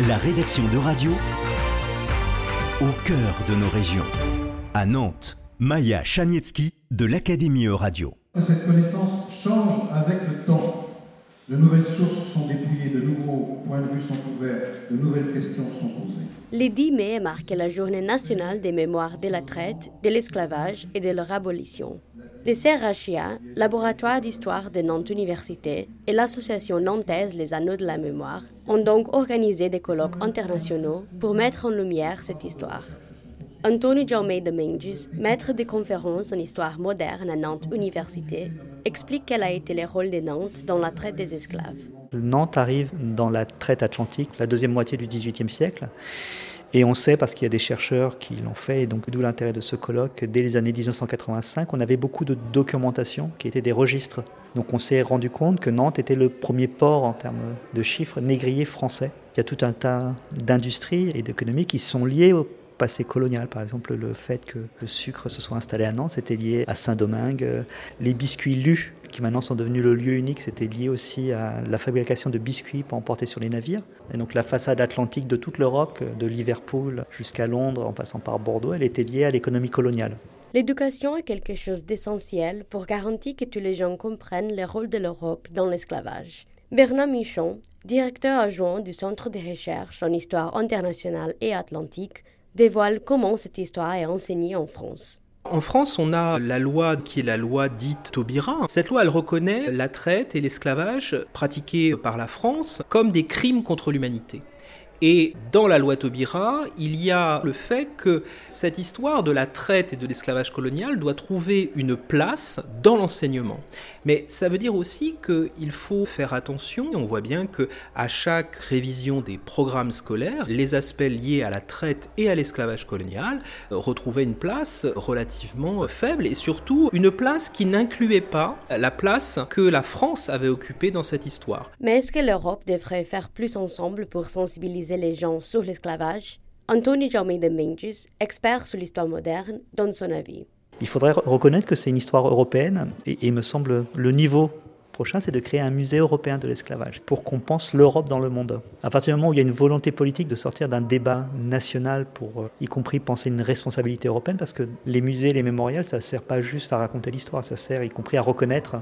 La rédaction de radio au cœur de nos régions. À Nantes, Maya Chanietsky de l'Académie Radio. Cette connaissance change avec le temps. De nouvelles sources sont dépouillées, de nouveaux points de vue sont ouverts, de nouvelles questions sont posées. Le 10 mai marque la journée nationale des mémoires de la traite, de l'esclavage et de leur abolition. Le CRHIA, Laboratoire d'histoire de Nantes Université, et l'association nantaise Les Anneaux de la Mémoire ont donc organisé des colloques internationaux pour mettre en lumière cette histoire. Antonio Jaume Dominguez, maître de conférences en histoire moderne à Nantes Université, explique quel a été le rôle de Nantes dans la traite des esclaves. Nantes arrive dans la traite atlantique, la deuxième moitié du XVIIIe siècle. Et on sait, parce qu'il y a des chercheurs qui l'ont fait, et donc d'où l'intérêt de ce colloque, dès les années 1985, on avait beaucoup de documentation qui étaient des registres. Donc on s'est rendu compte que Nantes était le premier port en termes de chiffres négriers français. Il y a tout un tas d'industries et d'économies qui sont liées au passé colonial. Par exemple, le fait que le sucre se soit installé à Nantes, c'était lié à Saint-Domingue. Les biscuits lus, qui maintenant sont devenus le lieu unique, c'était lié aussi à la fabrication de biscuits pour emporter sur les navires. Et donc la façade atlantique de toute l'Europe, de Liverpool jusqu'à Londres, en passant par Bordeaux, elle était liée à l'économie coloniale. L'éducation est quelque chose d'essentiel pour garantir que tous les gens comprennent le rôle de l'Europe dans l'esclavage. Bernard Michon, directeur adjoint du Centre de recherche en histoire internationale et atlantique, dévoile comment cette histoire est enseignée en France. En France, on a la loi qui est la loi dite Taubira. Cette loi, elle reconnaît la traite et l'esclavage pratiqués par la France comme des crimes contre l'humanité. Et dans la loi Taubira, il y a le fait que cette histoire de la traite et de l'esclavage colonial doit trouver une place dans l'enseignement. Mais ça veut dire aussi qu'il faut faire attention. On voit bien que à chaque révision des programmes scolaires, les aspects liés à la traite et à l'esclavage colonial retrouvaient une place relativement faible et surtout une place qui n'incluait pas la place que la France avait occupée dans cette histoire. Mais est-ce que l'Europe devrait faire plus ensemble pour sensibiliser les gens sur l'esclavage, Anthony Jaume Dominguez, expert sur l'histoire moderne, donne son avis. Il faudrait reconnaître que c'est une histoire européenne et, il me semble le niveau c'est de créer un musée européen de l'esclavage pour qu'on pense l'Europe dans le monde. À partir du moment où il y a une volonté politique de sortir d'un débat national pour, euh, y compris, penser une responsabilité européenne, parce que les musées, les mémorials, ça ne sert pas juste à raconter l'histoire, ça sert y compris à reconnaître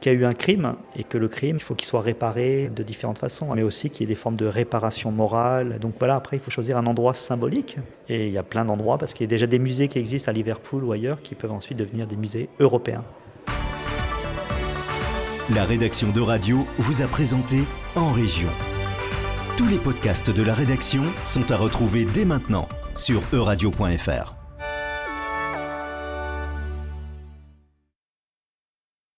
qu'il y a eu un crime et que le crime, il faut qu'il soit réparé de différentes façons, mais aussi qu'il y ait des formes de réparation morale. Donc voilà, après, il faut choisir un endroit symbolique. Et il y a plein d'endroits, parce qu'il y a déjà des musées qui existent à Liverpool ou ailleurs, qui peuvent ensuite devenir des musées européens. La rédaction de radio vous a présenté En Région. Tous les podcasts de la rédaction sont à retrouver dès maintenant sur euradio.fr.